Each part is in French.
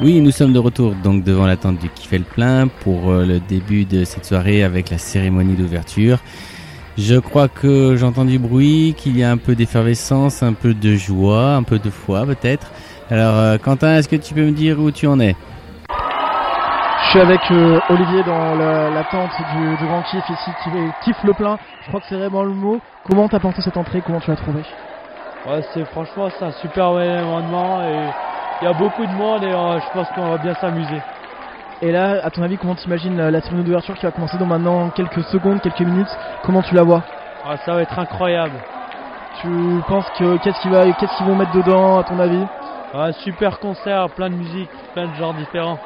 Oui, nous sommes de retour donc devant la tente du Kiffel Plein pour euh, le début de cette soirée avec la cérémonie d'ouverture. Je crois que j'entends du bruit, qu'il y a un peu d'effervescence, un peu de joie, un peu de foi peut-être. Alors euh, Quentin, est-ce que tu peux me dire où tu en es? Je suis avec euh, Olivier dans la, la tente du, du Grand Kiff ici, qui kiffe le plein. Je crois que c'est vraiment le mot. Comment t'as pensé cette entrée? Comment tu l'as trouvé Ouais, c'est franchement c'est un super événement et il y a beaucoup de monde et euh, je pense qu'on va bien s'amuser. Et là, à ton avis, comment t'imagines la, cérémonie d'ouverture qui va commencer dans maintenant quelques secondes, quelques minutes? Comment tu la vois? Ah, ça va être incroyable. Tu penses que qu'est-ce qu'ils vont mettre dedans à ton avis? Ouais, super concert, plein de musique, plein de genres différents.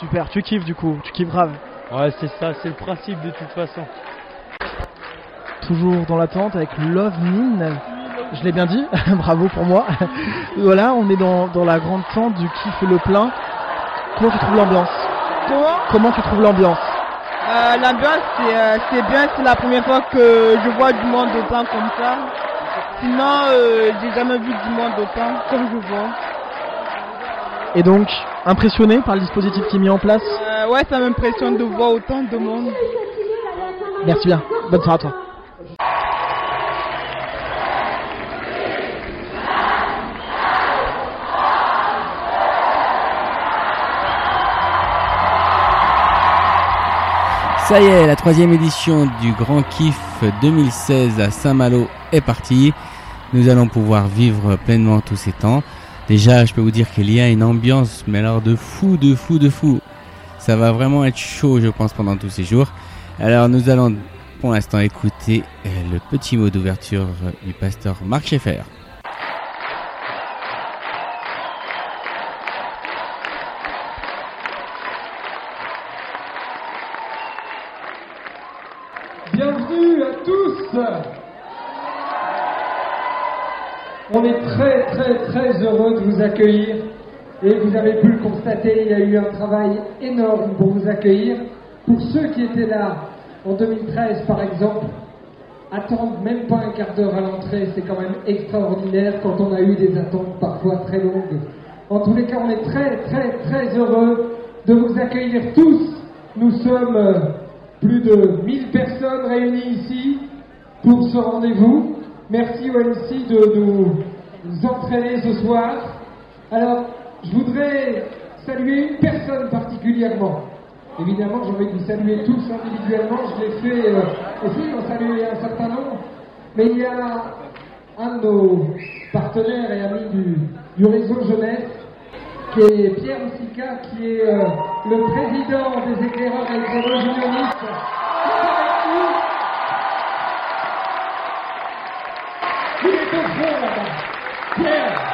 Super, tu kiffes du coup, tu kiffes grave. Ouais, c'est ça, c'est le principe de toute façon. Toujours dans la tente avec Love Min. Je l'ai bien dit, bravo pour moi. voilà, on est dans, dans la grande tente du kiff et le plein. Comment tu trouves l'ambiance Comment Comment tu trouves l'ambiance Euh, L'ambiance, c'est euh, c'est bien, c'est la première fois que je vois du monde autant comme ça. Sinon, euh, j'ai jamais vu du monde autant comme je vois. Et donc, impressionné par le dispositif qui est mis en place ouais, ça m'impressionne de voir autant de monde. Merci bien, bonne soirée à toi. Ça y est, la troisième édition du Grand Kiff 2016 à Saint-Malo est partie. Nous allons pouvoir vivre pleinement tous ces temps. Déjà, je peux vous dire qu'il y a une ambiance, mais alors de fou, de fou, de fou. Ça va vraiment être chaud, je pense, pendant tous ces jours. Alors, nous allons pour l'instant écouter le petit mot d'ouverture du pasteur Marc Schaeffer. Bienvenue à tous On est très très très heureux de vous accueillir et vous avez pu le constater, il y a eu un travail énorme pour vous accueillir. Pour ceux qui étaient là en 2013 par exemple, attendre même pas un quart d'heure à l'entrée, c'est quand même extraordinaire quand on a eu des attentes parfois très longues. En tous les cas, on est très très très heureux de vous accueillir tous. Nous sommes euh, plus de 1000 personnes réunies ici pour ce rendez-vous. Merci OMC de nous entraîner ce soir. Alors, je voudrais saluer une personne particulièrement. Évidemment, j'ai envie de vous saluer tous individuellement. Je l'ai fait euh, aussi, j'en saluer un certain nombre. Mais il y a un de nos partenaires et amis du réseau jeunesse, qui est Pierre Moussika, qui est euh, le président des éclaireurs et éclaireuses unionistes. Pierre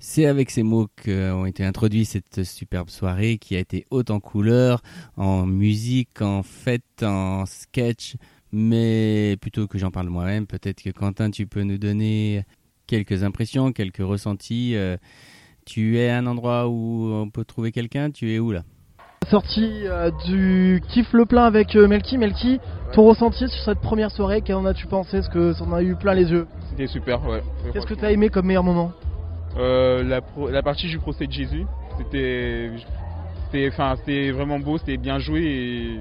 C'est avec ces mots qu'ont été introduits cette superbe soirée qui a été haute en couleurs, en musique, en fête, en sketch. Mais plutôt que j'en parle moi-même, peut-être que Quentin, tu peux nous donner quelques impressions, quelques ressentis. Euh, tu es à un endroit où on peut trouver quelqu'un Tu es où là? Sortie euh, du kiff le plein avec euh, Melki. Melki, ton ressenti sur cette première soirée, qu'en as-tu pensé? Est-ce que ça en a eu plein les yeux? C'était super, ouais. Qu'est-ce que tu as aimé comme meilleur moment? Euh, la, pro- la partie du procès de Jésus, c'était, c'était, enfin, c'était vraiment beau, c'était bien joué et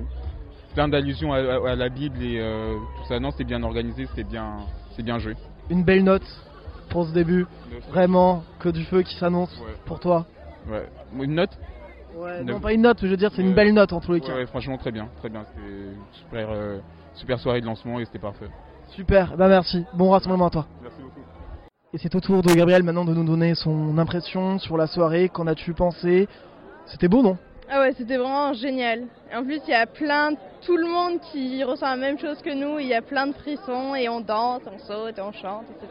plein d'allusions à, à- à la Bible et euh, tout ça. Non, c'était bien organisé, c'était bien, c'est bien joué. Une belle note pour ce début. Vraiment, que du feu qui s'annonce Ouais. pour toi. Ouais. Une note Ouais, non, pas une note, je veux dire, c'est une belle note en tous les cas. ouais, franchement, très bien, très bien. C'était super, euh, super soirée de lancement et c'était parfait. Super, bah merci. Bon rassemblement à toi. Merci beaucoup. Et c'est au tour de Gabriel maintenant de nous donner son impression sur la soirée. Qu'en as-tu pensé? C'était beau, non? Ah ouais, c'était vraiment génial. Et en plus, il y a plein, tout le monde qui ressent la même chose que nous. Il y a plein de frissons et on danse, on saute, on chante. etc.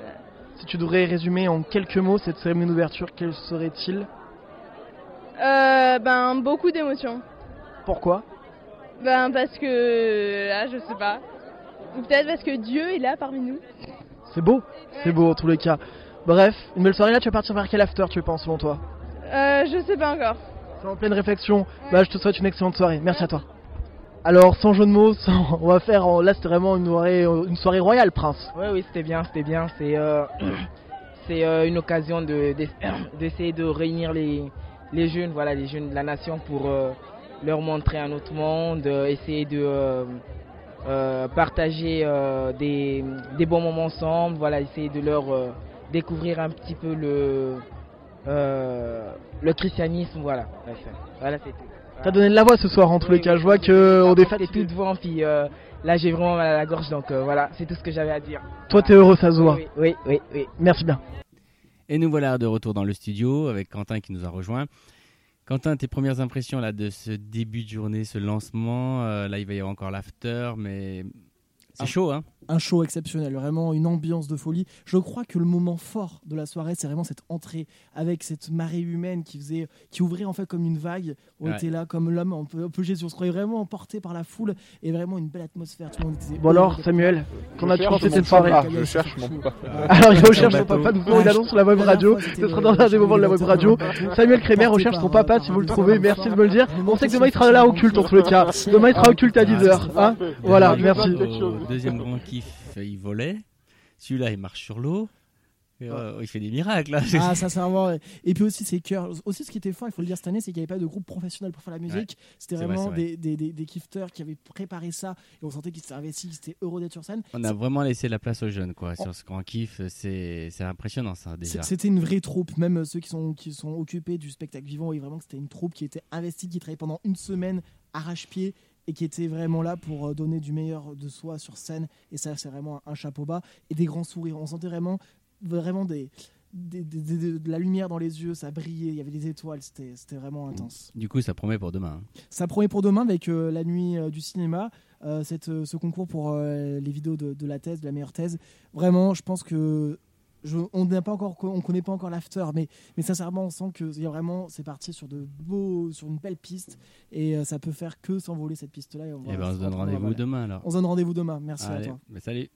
Si tu devrais résumer en quelques mots cette cérémonie d'ouverture, quel serait-il Euh, ben, beaucoup d'émotions. Pourquoi Ben, parce que, là, je sais pas. Ou peut-être parce que Dieu est là parmi nous. C'est beau, c'est beau en tous les cas. Bref, une belle soirée là, tu vas partir vers quel after tu penses selon toi Euh, je sais pas encore. C'est en pleine réflexion. Bah, je te souhaite une excellente soirée. Merci à toi. Alors, sans jeu de mots, on va faire. en- Là, c'était vraiment une soirée, soirée royale, Prince. Ouais, oui, c'était bien, c'était bien. C'est euh, euh, une occasion de- de- d'essayer de réunir les, jeunes, voilà, les jeunes de la nation pour euh, leur montrer un autre monde, euh, essayer de euh, euh, partager euh, des, des bons moments ensemble, voilà, essayer de leur euh, découvrir un petit peu le, euh, le christianisme, voilà. Voilà, c'est tout. T'as donné de la voix ce soir en tous les cas. Je vois que on est fatigué. tout devant, puis euh, là j'ai vraiment mal à la gorge, donc euh, voilà, c'est tout ce que j'avais à dire. Toi, t'es heureux, ça se voit. Oui, oui, oui, oui. Merci bien. Et nous voilà de retour dans le studio avec Quentin qui nous a rejoint. Quentin, tes premières impressions là de ce début de journée, ce lancement, euh, là il va y avoir encore l'after, mais c'est Ah. chaud hein un show exceptionnel, vraiment une ambiance de folie. Je crois que le moment fort de la soirée, c'est vraiment cette entrée avec cette marée humaine qui faisait, qui ouvrait en fait comme une vague. On Ouais. était là comme l'homme un peu, un peu Jésus. On se croyait vraiment emporté par la foule et vraiment une belle atmosphère. Tout le monde était Bon alors, Samuel, qu'en as-tu pensé de cette soirée Je cherche mon papa. Alors, il recherche son papa, nous ferons une annonce sur la web radio. Ce sera dans un des moments de la web radio. Samuel Crémer recherche son papa, si vous le trouvez, merci de me le dire. On sait que demain il sera là au culte en tous les cas. Demain il sera au culte à 10h. Hein voilà, merci. Deuxième grand kiff, il volait. Celui-là, il marche sur l'eau. Euh, il fait des miracles. Là. Ah, ça, c'est vraiment. Et puis aussi, ces chœurs. Aussi, ce qui était fort, il faut le dire cette année, c'est qu'il n'y avait pas de groupe professionnel pour faire la musique. Ouais. C'était C'est vrai, vraiment c'est vrai. des, des, des, des kifters qui avaient préparé ça. Et on sentait qu'ils s'étaient investis, qu'ils étaient heureux d'être sur scène. On a vraiment laissé la place aux jeunes quoi. Sur ce grand kiff, c'est c'est impressionnant ça déjà. C'est- C'était une vraie troupe, même ceux qui sont, qui sont occupés du spectacle vivant, et vraiment que c'était une troupe qui était investie, qui travaillait pendant une semaine arrache-pied et qui était vraiment là pour euh, donner du meilleur de soi sur scène. Et ça, c'est vraiment un chapeau bas et des grands sourires. On sentait vraiment, vraiment des, des- des- des- de la lumière dans les yeux, ça brillait, il y avait des étoiles, c'était vraiment intense. Du coup, ça promet pour demain. hein. Ça promet pour demain avec euh, la nuit euh, du cinéma, euh, cette, ce concours pour les vidéos de, de la thèse, de la meilleure thèse. Vraiment, je pense que je, on n'a pas encore, on connaît pas encore l'after, mais, mais sincèrement, on sent que y a vraiment, c'est parti sur de beaux, sur une belle piste, et euh, ça peut faire que s'envoler cette piste-là. et on va Et ben, on se donne rendez-vous demain alors. On se donne rendez-vous demain. Merci Allez, à toi. bah, salut.